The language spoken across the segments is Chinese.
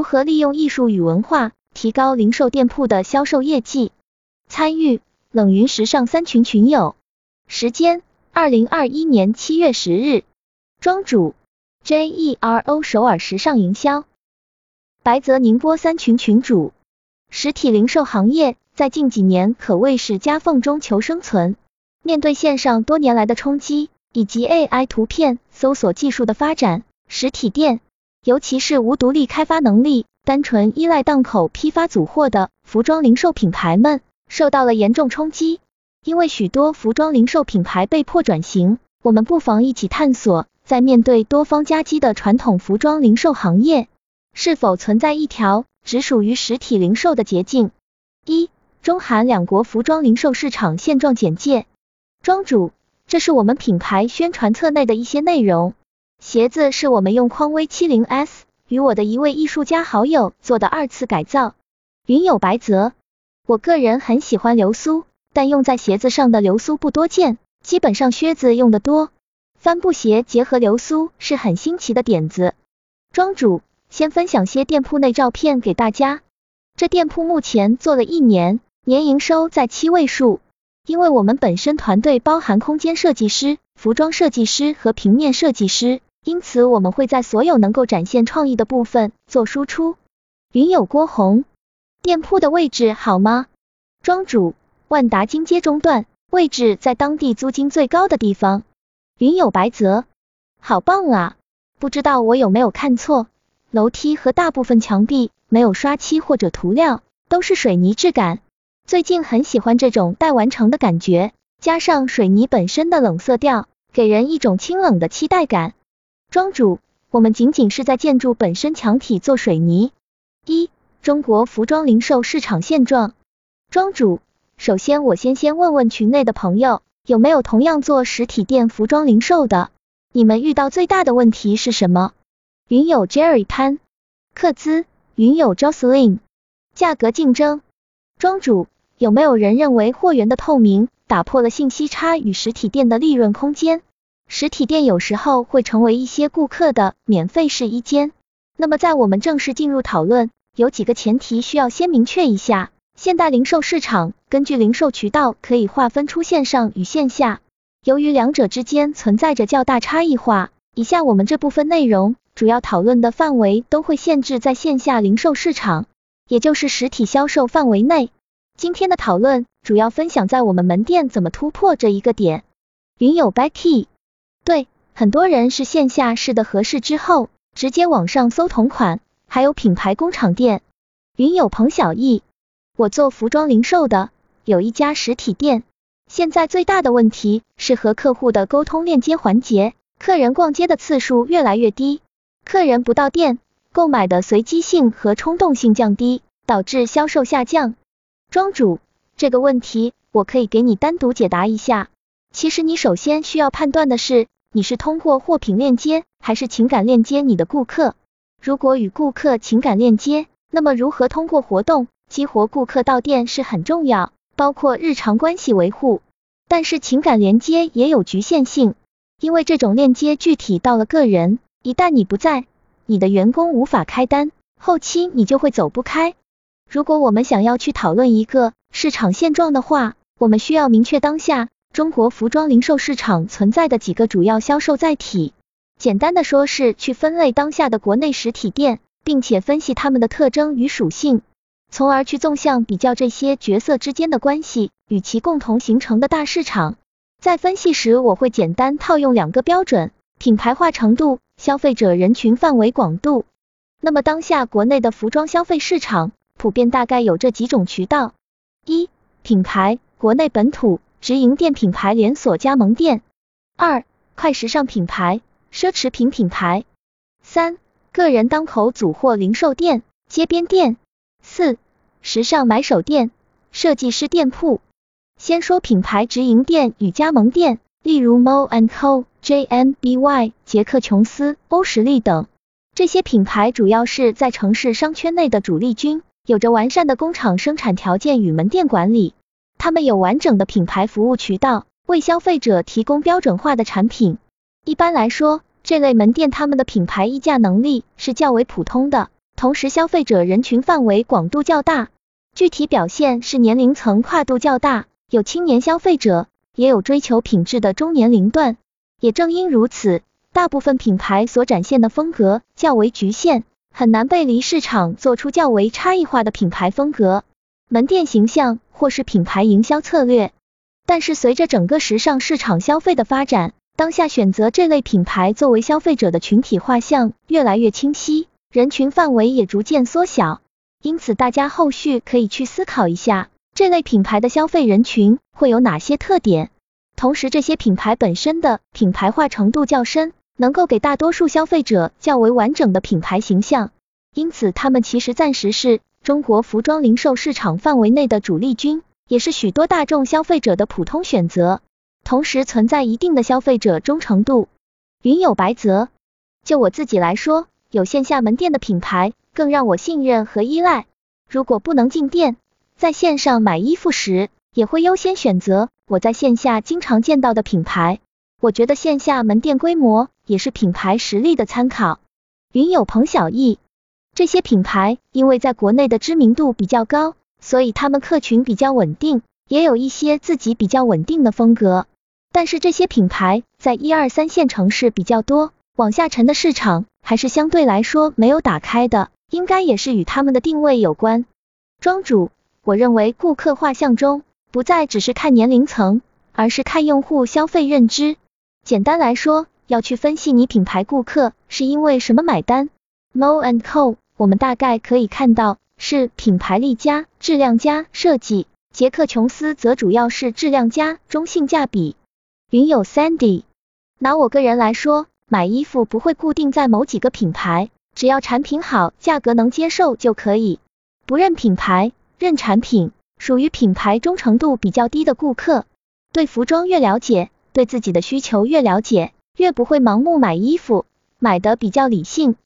如何利用艺术与文化提高零售店铺的销售业绩？参与冷云时尚三群群友，时间二零二一年七月十日，庄主 J E R O 首尔时尚营销，白泽宁波三群群主。实体零售行业在近几年可谓是夹缝中求生存，面对线上多年来的冲击，以及 AI 图片搜索技术的发展，实体店，尤其是无独立开发能力、单纯依赖档口批发组货的服装零售品牌们，受到了严重冲击。因为许多服装零售品牌被迫转型，我们不妨一起探索，在面对多方夹击的传统服装零售行业，是否存在一条只属于实体零售的捷径？一、中韩两国服装零售市场现状简介。庄主，这是我们品牌宣传册内的一些内容。鞋子是我们用匡威七零 S 与我的一位艺术家好友做的二次改造。云有白泽，我个人很喜欢流苏。但用在鞋子上的流苏不多见，基本上靴子用的多。帆布鞋结合流苏是很新奇的点子。庄主先分享些店铺内照片给大家。这店铺目前做了一年，年营收在七位数。因为我们本身团队包含空间设计师、服装设计师和平面设计师，因此我们会在所有能够展现创意的部分做输出。云友郭红，店铺的位置好吗？庄主。万达金街中段，位置在当地租金最高的地方。云有白泽，好棒啊！不知道我有没有看错，楼梯和大部分墙壁没有刷漆或者涂料，都是水泥质感。最近很喜欢这种待完成的感觉，加上水泥本身的冷色调，给人一种清冷的期待感。庄主，我们仅仅是在建筑本身墙体做水泥。一、中国服装零售市场现状。庄主。首先，我先先问问群内的朋友，有没有同样做实体店服装零售的？你们遇到最大的问题是什么？云友 Jerry 潘，克兹，云友 Jocelyn，价格竞争。庄主，有没有人认为货源的透明打破了信息差与实体店的利润空间？实体店有时候会成为一些顾客的免费试衣间。那么在我们正式进入讨论，有几个前提需要先明确一下。现代零售市场根据零售渠道可以划分出线上与线下，由于两者之间存在着较大差异化，以下我们这部分内容主要讨论的范围都会限制在线下零售市场，也就是实体销售范围内。今天的讨论主要分享在我们门店怎么突破这一个点。云友 Becky，对，很多人是线下试的合适之后，直接网上搜同款，还有品牌工厂店。云友彭小艺。我做服装零售的，有一家实体店。现在最大的问题是和客户的沟通链接环节，客人逛街的次数越来越低，客人不到店，购买的随机性和冲动性降低，导致销售下降。庄主，这个问题我可以给你单独解答一下。其实你首先需要判断的是，你是通过货品链接还是情感链接你的顾客。如果与顾客情感链接，那么如何通过活动？激活顾客到店是很重要，包括日常关系维护。但是情感连接也有局限性，因为这种链接具体到了个人，一旦你不在，你的员工无法开单，后期你就会走不开。如果我们想要去讨论一个市场现状的话，我们需要明确当下中国服装零售市场存在的几个主要销售载体。简单的说，是去分类当下的国内实体店，并且分析它们的特征与属性。从而去纵向比较这些角色之间的关系与其共同形成的大市场。在分析时，我会简单套用两个标准：品牌化程度、消费者人群范围广度。那么当下国内的服装消费市场普遍大概有这几种渠道：一、品牌，国内本土直营店品牌连锁加盟店；二、快时尚品牌，奢侈品品牌；三、个人当口组货零售店，街边店。四、时尚买手店、设计师店铺。先说品牌直营店与加盟店，例如 Mo and Co、JMBY、杰克琼斯、欧时力等。这些品牌主要是在城市商圈内的主力军，有着完善的工厂生产条件与门店管理。他们有完整的品牌服务渠道，为消费者提供标准化的产品。一般来说，这类门店他们的品牌溢价能力是较为普通的。同时消费者人群范围广度较大，具体表现是年龄层跨度较大，有青年消费者，也有追求品质的中年龄段。也正因如此，大部分品牌所展现的风格较为局限，很难背离市场做出较为差异化的品牌风格、门店形象或是品牌营销策略。但是随着整个时尚市场消费的发展，当下选择这类品牌作为消费者的群体画像越来越清晰，人群范围也逐渐缩小。因此，大家后续可以去思考一下，这类品牌的消费人群会有哪些特点。同时，这些品牌本身的品牌化程度较深，能够给大多数消费者较为完整的品牌形象。因此，他们其实暂时是中国服装零售市场范围内的主力军，也是许多大众消费者的普通选择。同时，存在一定的消费者忠诚度。云有白泽，就我自己来说，有线下门店的品牌更让我信任和依赖。如果不能进店，在线上买衣服时，也会优先选择。我在线下经常见到的品牌，我觉得线下门店规模也是品牌实力的参考。云有彭小艺，这些品牌因为在国内的知名度比较高，所以他们客群比较稳定，也有一些自己比较稳定的风格。但是这些品牌在一二三线城市比较多，往下沉的市场还是相对来说没有打开的，应该也是与他们的定位有关。庄主，我认为顾客画像中。不再只是看年龄层，而是看用户消费认知。简单来说，要去分析你品牌顾客是因为什么买单。Mo and Co，我们大概可以看到是品牌力加质量加设计，杰克琼斯则主要是质量加中性价比。云有 Sandy，拿我个人来说，买衣服不会固定在某几个品牌，只要产品好，价格能接受就可以，不认品牌，认产品。属于品牌忠诚度比较低的顾客，对服装越了解，对自己的需求越了解，越不会盲目买衣服，买的比较理性。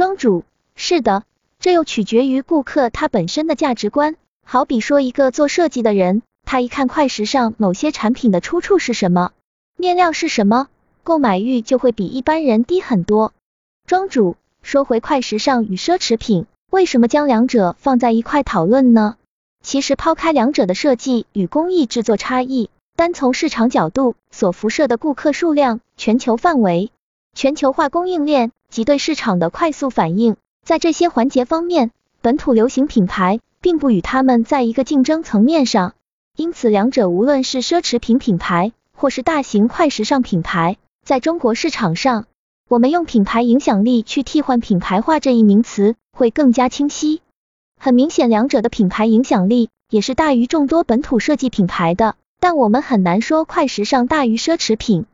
庄主，是的，这又取决于顾客他本身的价值观。好比说一个做设计的人，他一看快时尚某些产品的出处是什么，面料是什么，购买欲就会比一般人低很多。庄主，说回快时尚与奢侈品，为什么将两者放在一块讨论呢？其实抛开两者的设计与工艺制作差异，单从市场角度所辐射的顾客数量、全球范围、全球化供应链及对市场的快速反应，在这些环节方面，本土流行品牌并不与他们在一个竞争层面上。因此，两者无论是奢侈品品牌或是大型快时尚品牌，在中国市场上，我们用品牌影响力去替换品牌化这一名词，会更加清晰。很明显，两者的品牌影响力也是大于众多本土设计品牌的，但我们很难说快时尚大于奢侈品，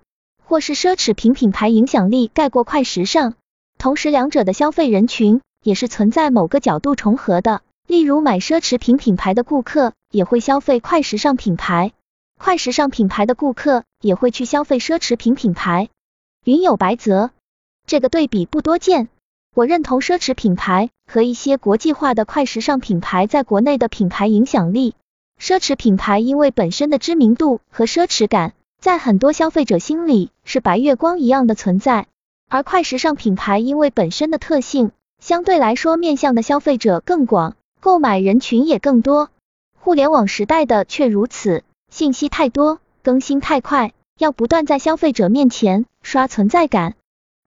或是奢侈品品牌影响力盖过快时尚。同时，两者的消费人群也是存在某个角度重合的，例如买奢侈品品牌的顾客也会消费快时尚品牌，快时尚品牌的顾客也会去消费奢侈品品牌。云有白泽，这个对比不多见。我认同奢侈品牌和一些国际化的快时尚品牌在国内的品牌影响力。奢侈品牌因为本身的知名度和奢侈感，在很多消费者心里是白月光一样的存在。而快时尚品牌因为本身的特性，相对来说面向的消费者更广，购买人群也更多。互联网时代的却如此，信息太多，更新太快，要不断在消费者面前刷存在感。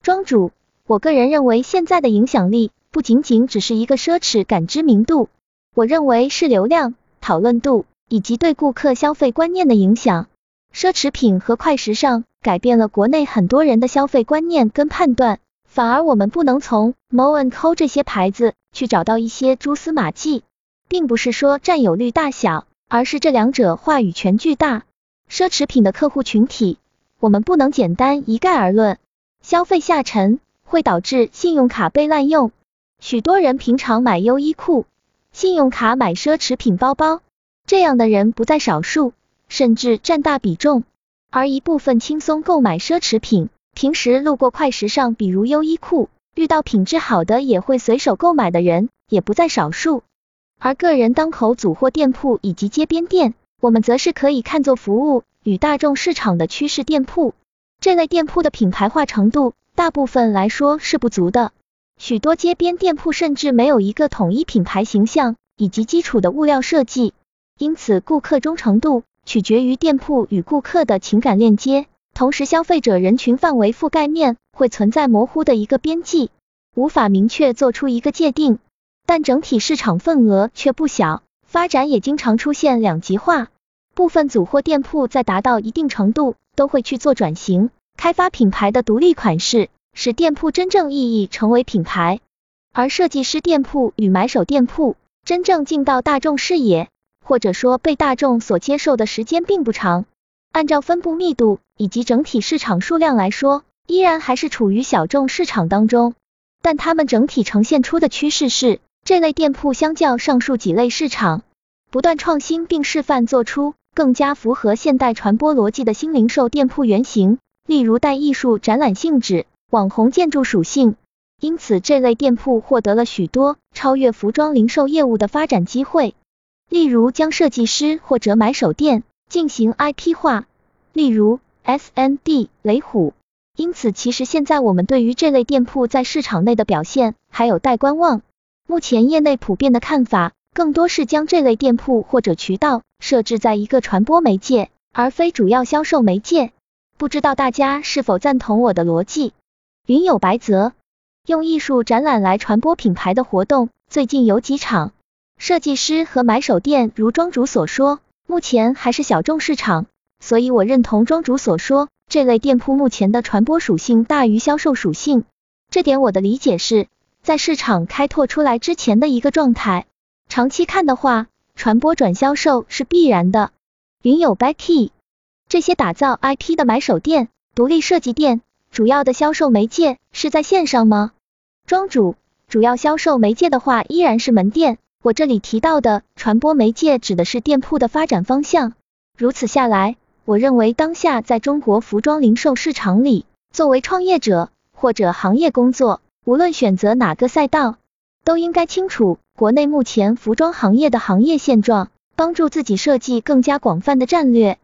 庄主。我个人认为，现在的影响力不仅仅只是一个奢侈感知名度，我认为是流量、讨论度以及对顾客消费观念的影响。奢侈品和快时尚改变了国内很多人的消费观念跟判断，反而我们不能从 Moan Co 这些牌子去找到一些蛛丝马迹，并不是说占有率大小，而是这两者话语权巨大。奢侈品的客户群体，我们不能简单一概而论，消费下沉。会导致信用卡被滥用，许多人平常买优衣库，信用卡买奢侈品包包，这样的人不在少数，甚至占大比重。而一部分轻松购买奢侈品，平时路过快时尚，比如优衣库，遇到品质好的也会随手购买的人，也不在少数。而个人当口组货店铺以及街边店，我们则是可以看作服务与大众市场的趋势店铺，这类店铺的品牌化程度。大部分来说是不足的，许多街边店铺甚至没有一个统一品牌形象以及基础的物料设计，因此顾客忠诚度取决于店铺与顾客的情感链接。同时，消费者人群范围覆盖面会存在模糊的一个边际，无法明确做出一个界定。但整体市场份额却不小，发展也经常出现两极化。部分组货店铺在达到一定程度，都会去做转型，开发品牌的独立款式，使店铺真正意义成为品牌。而设计师店铺与买手店铺真正进到大众视野，或者说被大众所接受的时间并不长。按照分布密度以及整体市场数量来说，依然还是处于小众市场当中。但他们整体呈现出的趋势是，这类店铺相较上述几类市场，不断创新并示范做出更加符合现代传播逻辑的新零售店铺原型，例如带艺术展览性质、网红建筑属性。因此，这类店铺获得了许多超越服装零售业务的发展机会，例如将设计师或者买手店。进行 IP 化，例如 SND 雷虎。因此，其实现在我们对于这类店铺在市场内的表现还有待观望。目前业内普遍的看法，更多是将这类店铺或者渠道设置在一个传播媒介，而非主要销售媒介。不知道大家是否赞同我的逻辑？云有白泽，用艺术展览来传播品牌的活动，最近有几场。设计师和买手店，如庄主所说。目前还是小众市场，所以我认同庄主所说，这类店铺目前的传播属性大于销售属性。这点我的理解是在市场开拓出来之前的一个状态。长期看的话，传播转销售是必然的。云友 Becky，这些打造 IP 的买手店、独立设计店，主要的销售媒介是在线上吗？庄主，主要销售媒介的话，依然是门店。我这里提到的传播媒介指的是店铺的发展方向。如此下来，我认为当下在中国服装零售市场里，作为创业者或者行业工作，无论选择哪个赛道，都应该清楚国内目前服装行业的行业现状，帮助自己设计更加广泛的战略。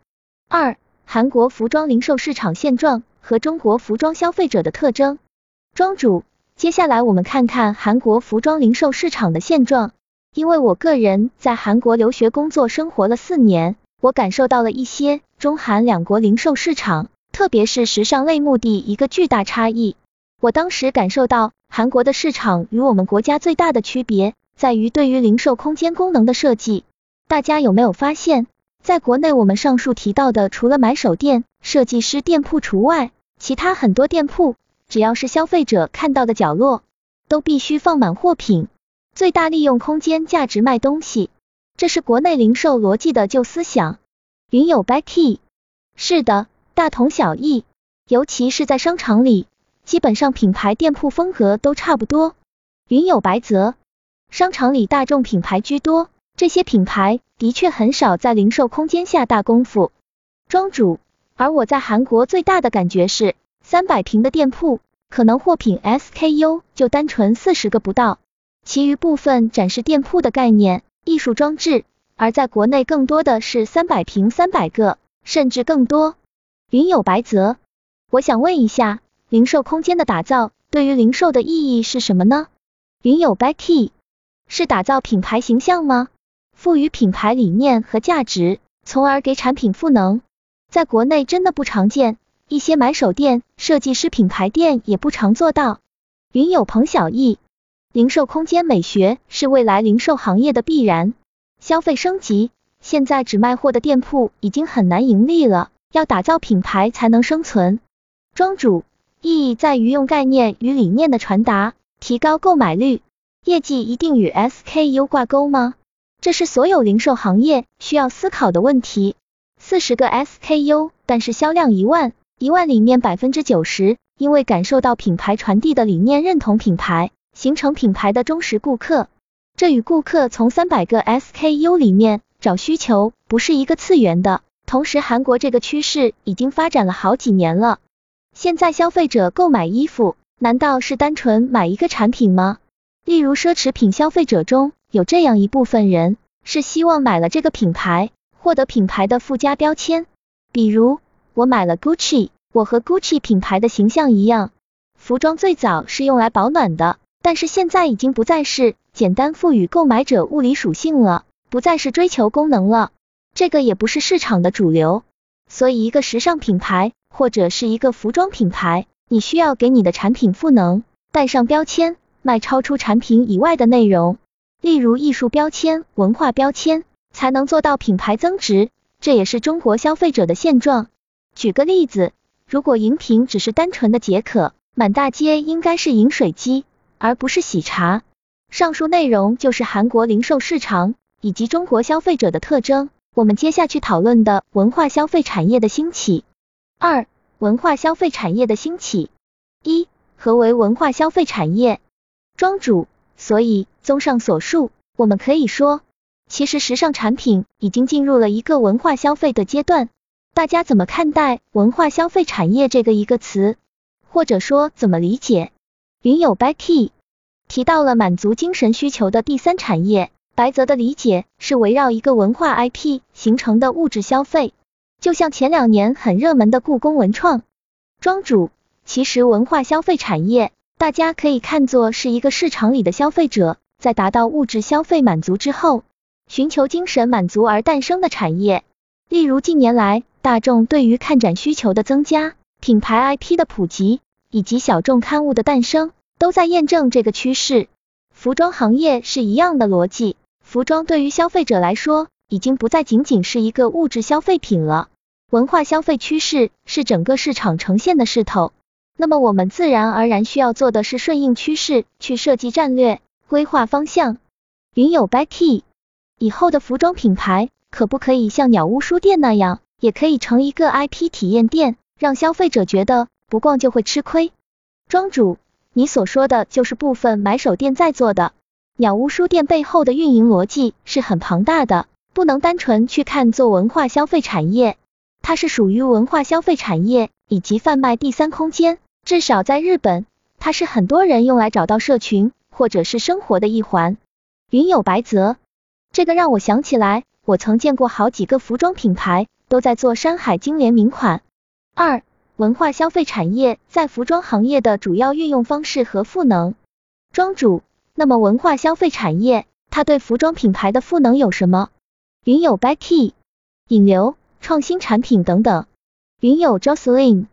二、韩国服装零售市场现状和中国服装消费者的特征。庄主，接下来我们看看韩国服装零售市场的现状。因为我个人在韩国留学、工作、生活了四年，我感受到了一些中韩两国零售市场，特别是时尚类目的一个巨大差异。我当时感受到韩国的市场与我们国家最大的区别在于对于零售空间功能的设计。大家有没有发现，在国内我们上述提到的，除了买手店、设计师店铺除外，其他很多店铺，只要是消费者看到的角落，都必须放满货品。最大利用空间价值卖东西，这是国内零售逻辑的旧思想。云有 Becky，是的，大同小异，尤其是在商场里，基本上品牌店铺风格都差不多。云有白泽，商场里大众品牌居多，这些品牌的确很少在零售空间下大功夫。庄主，而我在韩国最大的感觉是，三百平的店铺，可能货品 SKU 就单纯四十个不到。其余部分展示店铺的概念、艺术装置，而在国内更多的是三百平三百个，甚至更多。云有白泽，我想问一下，零售空间的打造对于零售的意义是什么呢？云有 Becky，是打造品牌形象吗？赋予品牌理念和价值，从而给产品赋能。在国内真的不常见，一些买手店、设计师品牌店也不常做到。云有彭小艺。零售空间美学是未来零售行业的必然。消费升级，现在只卖货的店铺已经很难盈利了，要打造品牌才能生存。庄主，意义在于用概念与理念的传达，提高购买率。业绩一定与 SKU 挂钩吗？这是所有零售行业需要思考的问题。四十个 SKU，但是销量一万，一万里面百分之九十，因为感受到品牌传递的理念，认同品牌。形成品牌的忠实顾客，这与顾客从三百个 SKU 里面找需求不是一个次元的。同时，韩国这个趋势已经发展了好几年了。现在消费者购买衣服，难道是单纯买一个产品吗？例如，奢侈品消费者中有这样一部分人，是希望买了这个品牌，获得品牌的附加标签。比如，我买了 Gucci，我和 Gucci 品牌的形象一样。服装最早是用来保暖的。但是现在已经不再是简单赋予购买者物理属性了，不再是追求功能了，这个也不是市场的主流。所以，一个时尚品牌或者是一个服装品牌，你需要给你的产品赋能，带上标签，卖超出产品以外的内容，例如艺术标签、文化标签，才能做到品牌增值。这也是中国消费者的现状。举个例子，如果饮品只是单纯的解渴，满大街应该是饮水机，而不是喜茶。上述内容就是韩国零售市场以及中国消费者的特征。我们接下去讨论的文化消费产业的兴起。二、文化消费产业的兴起。一、何为文化消费产业？庄主。所以，综上所述，我们可以说，其实时尚产品已经进入了一个文化消费的阶段。大家怎么看待文化消费产业这个一个词？或者说怎么理解？云友 Becky 提到了满足精神需求的第三产业。白泽的理解是围绕一个文化 IP 形成的物质消费，就像前两年很热门的故宫文创。庄主，其实文化消费产业，大家可以看作是一个市场里的消费者，在达到物质消费满足之后，寻求精神满足而诞生的产业。例如近年来大众对于看展需求的增加，品牌 IP 的普及，以及小众刊物的诞生，都在验证这个趋势。服装行业是一样的逻辑。服装对于消费者来说，已经不再仅仅是一个物质消费品了。文化消费趋势是整个市场呈现的势头，那么我们自然而然需要做的是顺应趋势，去设计战略，规划方向。云友 Becky，以后的服装品牌可不可以像鸟屋书店那样，也可以成一个 IP 体验店，让消费者觉得不逛就会吃亏？庄主，你所说的就是部分买手店在做的。鸟屋书店背后的运营逻辑是很庞大的，不能单纯去看做文化消费产业，它是属于文化消费产业以及贩卖第三空间，至少在日本，它是很多人用来找到社群或者是生活的一环。云有白泽，这个让我想起来，我曾见过好几个服装品牌都在做山海经联名款。二、文化消费产业在服装行业的主要运用方式和赋能。庄主。那么文化消费产业，它对服装品牌的赋能有什么？云友 Becky，引流、创新产品等等。云友 Jocelyn，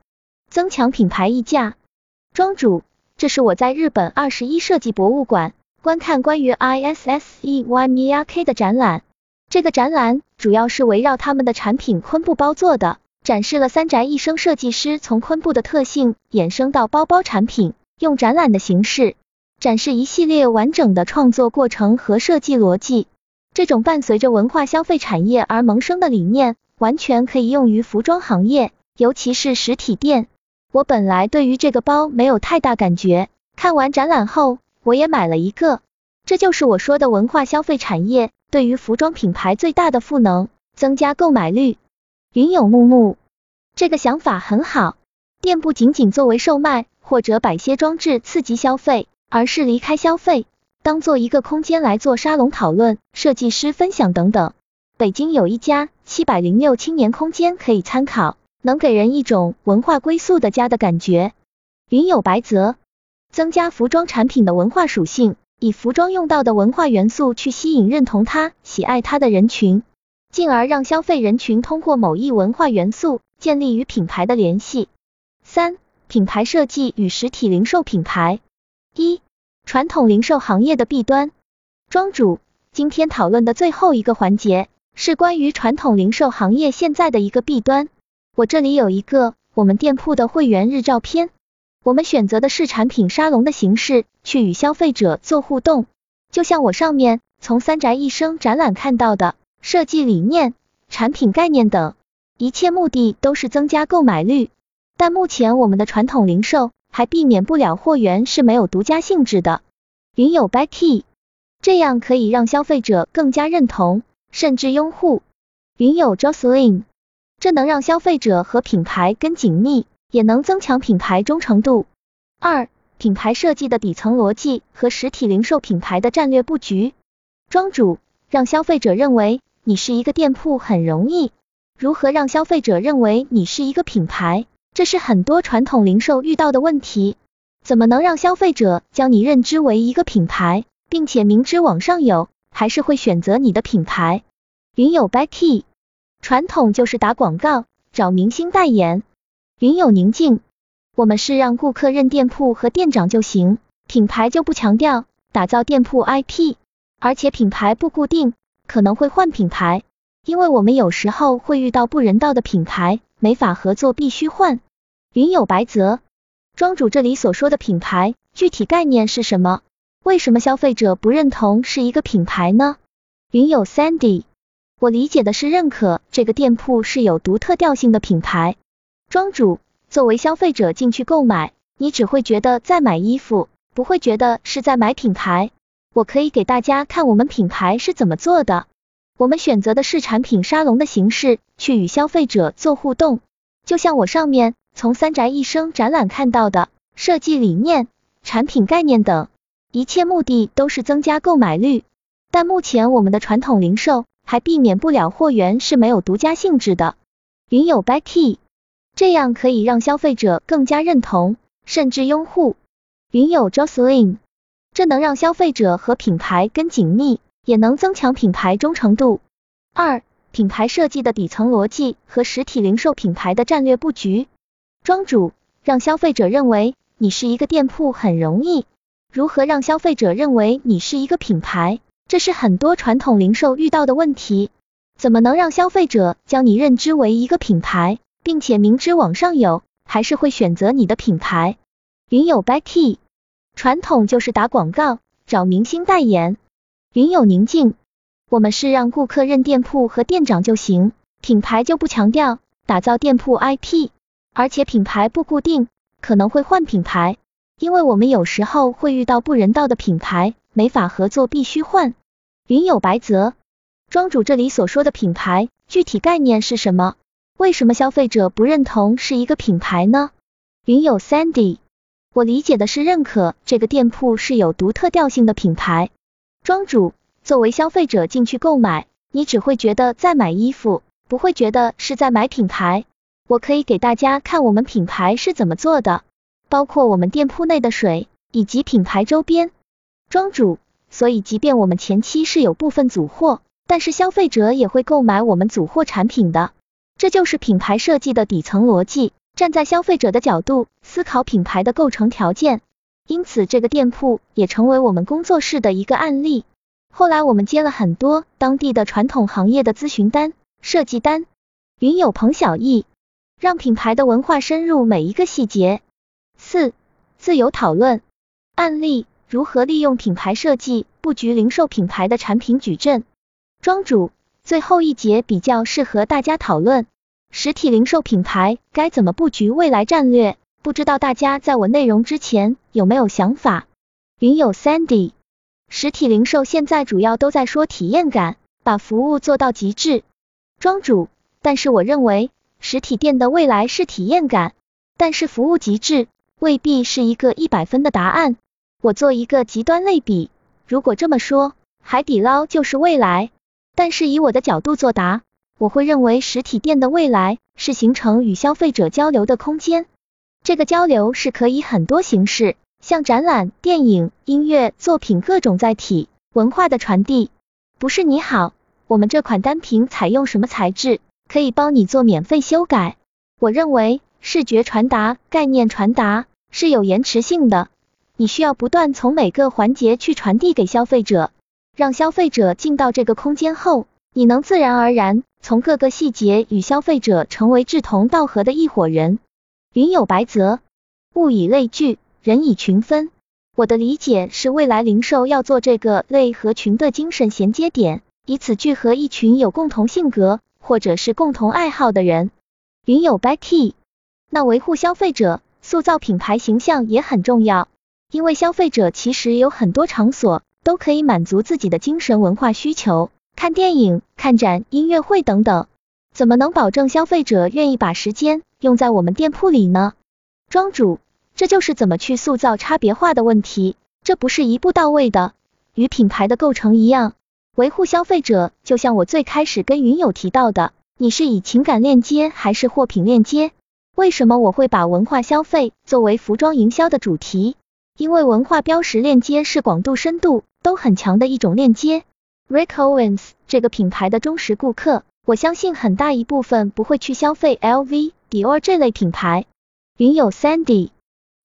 增强品牌溢价。庄主，这是我在日本二十一设计博物馆观看关于 ISSE Y Miyake 的展览。这个展览主要是围绕他们的产品昆布包做的，展示了三宅一生设计师从昆布的特性衍生到包包产品，用展览的形式。展示一系列完整的创作过程和设计逻辑，这种伴随着文化消费产业而萌生的理念，完全可以用于服装行业，尤其是实体店。我本来对于这个包没有太大感觉，看完展览后，我也买了一个。这就是我说的文化消费产业对于服装品牌最大的赋能，增加购买率。云有木木，这个想法很好，店不仅仅作为售卖或者摆些装置刺激消费。而是离开消费，当做一个空间来做沙龙讨论、设计师分享等等。北京有一家七百零六青年空间可以参考，能给人一种文化归宿的家的感觉。云有白泽，增加服装产品的文化属性，以服装用到的文化元素去吸引认同它、喜爱它的人群，进而让消费人群通过某一文化元素建立与品牌的联系。三、品牌设计与实体零售品牌。一、传统零售行业的弊端。庄主，今天讨论的最后一个环节是关于传统零售行业现在的一个弊端。我这里有一个我们店铺的会员日照片，我们选择的是产品沙龙的形式去与消费者做互动，就像我上面从三宅一生展览看到的，设计理念、产品概念等，一切目的都是增加购买率。但目前我们的传统零售。还避免不了货源是没有独家性质的。云友 Becky，这样可以让消费者更加认同，甚至拥护。云友 Jocelyn，这能让消费者和品牌更紧密，也能增强品牌忠诚度。二、品牌设计的底层逻辑和实体零售品牌的战略布局。庄主，让消费者认为你是一个店铺很容易，如何让消费者认为你是一个品牌？这是很多传统零售遇到的问题。怎么能让消费者将你认知为一个品牌，并且明知网上有，还是会选择你的品牌？云友 Becky，传统就是打广告，找明星代言。云友宁静，我们是让顾客认店铺和店长就行，品牌就不强调，打造店铺 IP，而且品牌不固定，可能会换品牌，因为我们有时候会遇到不人道的品牌，没法合作必须换。云友白泽。庄主这里所说的品牌具体概念是什么？为什么消费者不认同是一个品牌呢？云友 Sandy，我理解的是认可这个店铺是有独特调性的品牌。庄主，作为消费者进去购买，你只会觉得在买衣服，不会觉得是在买品牌。我可以给大家看我们品牌是怎么做的。我们选择的是产品沙龙的形式去与消费者做互动，就像我上面。从三宅一生展览看到的设计理念、产品概念等，一切目的都是增加购买率。但目前我们的传统零售还避免不了货源是没有独家性质的。云友 Becky，这样可以让消费者更加认同，甚至拥护。云友 Jocelyn，这能让消费者和品牌更紧密，也能增强品牌忠诚度。二、品牌设计的底层逻辑和实体零售品牌的战略布局。庄主让消费者认为你是一个店铺很容易，如何让消费者认为你是一个品牌？这是很多传统零售遇到的问题。怎么能让消费者将你认知为一个品牌，并且明知网上有，还是会选择你的品牌？云友 Becky，传统就是打广告，找明星代言。云友宁静，我们是让顾客认店铺和店长就行，品牌就不强调，打造店铺 IP。而且品牌不固定，可能会换品牌，因为我们有时候会遇到不人道的品牌，没法合作必须换。云友白泽，庄主这里所说的品牌具体概念是什么？为什么消费者不认同是一个品牌呢？云友 Sandy，我理解的是认可这个店铺是有独特调性的品牌。庄主，作为消费者进去购买，你只会觉得在买衣服，不会觉得是在买品牌。我可以给大家看我们品牌是怎么做的，包括我们店铺内的水以及品牌周边。庄主，所以即便我们前期是有部分组货，但是消费者也会购买我们组货产品的，这就是品牌设计的底层逻辑。站在消费者的角度思考品牌的构成条件，因此这个店铺也成为我们工作室的一个案例。后来我们接了很多当地的传统行业的咨询单、设计单。云友彭小艺。让品牌的文化深入每一个细节。四、自由讨论案例：如何利用品牌设计布局零售品牌的产品矩阵？庄主，最后一节比较适合大家讨论，实体零售品牌该怎么布局未来战略？不知道大家在我内容之前有没有想法？云友 Sandy，实体零售现在主要都在说体验感，把服务做到极致。庄主，但是我认为。实体店的未来是体验感，但是服务极致未必是一个一百分的答案。我做一个极端类比，如果这么说，海底捞就是未来。但是以我的角度作答，我会认为实体店的未来是形成与消费者交流的空间。这个交流是可以很多形式，像展览、电影、音乐作品各种载体，文化的传递。不是你好，我们这款单品采用什么材质？可以帮你做免费修改。我认为视觉传达、概念传达是有延迟性的，你需要不断从每个环节去传递给消费者，让消费者进到这个空间后，你能自然而然从各个细节与消费者成为志同道合的一伙人。云有白泽，物以类聚，人以群分。我的理解是，未来零售要做这个类和群的精神衔接点，以此聚合一群有共同性格。或者是共同爱好的人，云有 Becky，那维护消费者、塑造品牌形象也很重要，因为消费者其实有很多场所都可以满足自己的精神文化需求，看电影、看展、音乐会等等，怎么能保证消费者愿意把时间用在我们店铺里呢？庄主，这就是怎么去塑造差别化的问题，这不是一步到位的，与品牌的构成一样。维护消费者，就像我最开始跟云友提到的，你是以情感链接还是货品链接？为什么我会把文化消费作为服装营销的主题？因为文化标识链接是广度、深度都很强的一种链接。Rick Owens 这个品牌的忠实顾客，我相信很大一部分不会去消费 LV、Dior 这类品牌。云友 Sandy，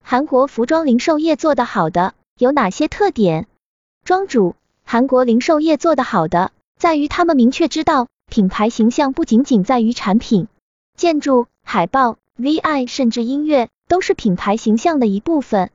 韩国服装零售业做得好的有哪些特点？庄主，韩国零售业做得好的，在于他们明确知道品牌形象不仅仅在于产品，建筑、海报、VI 甚至音乐都是品牌形象的一部分。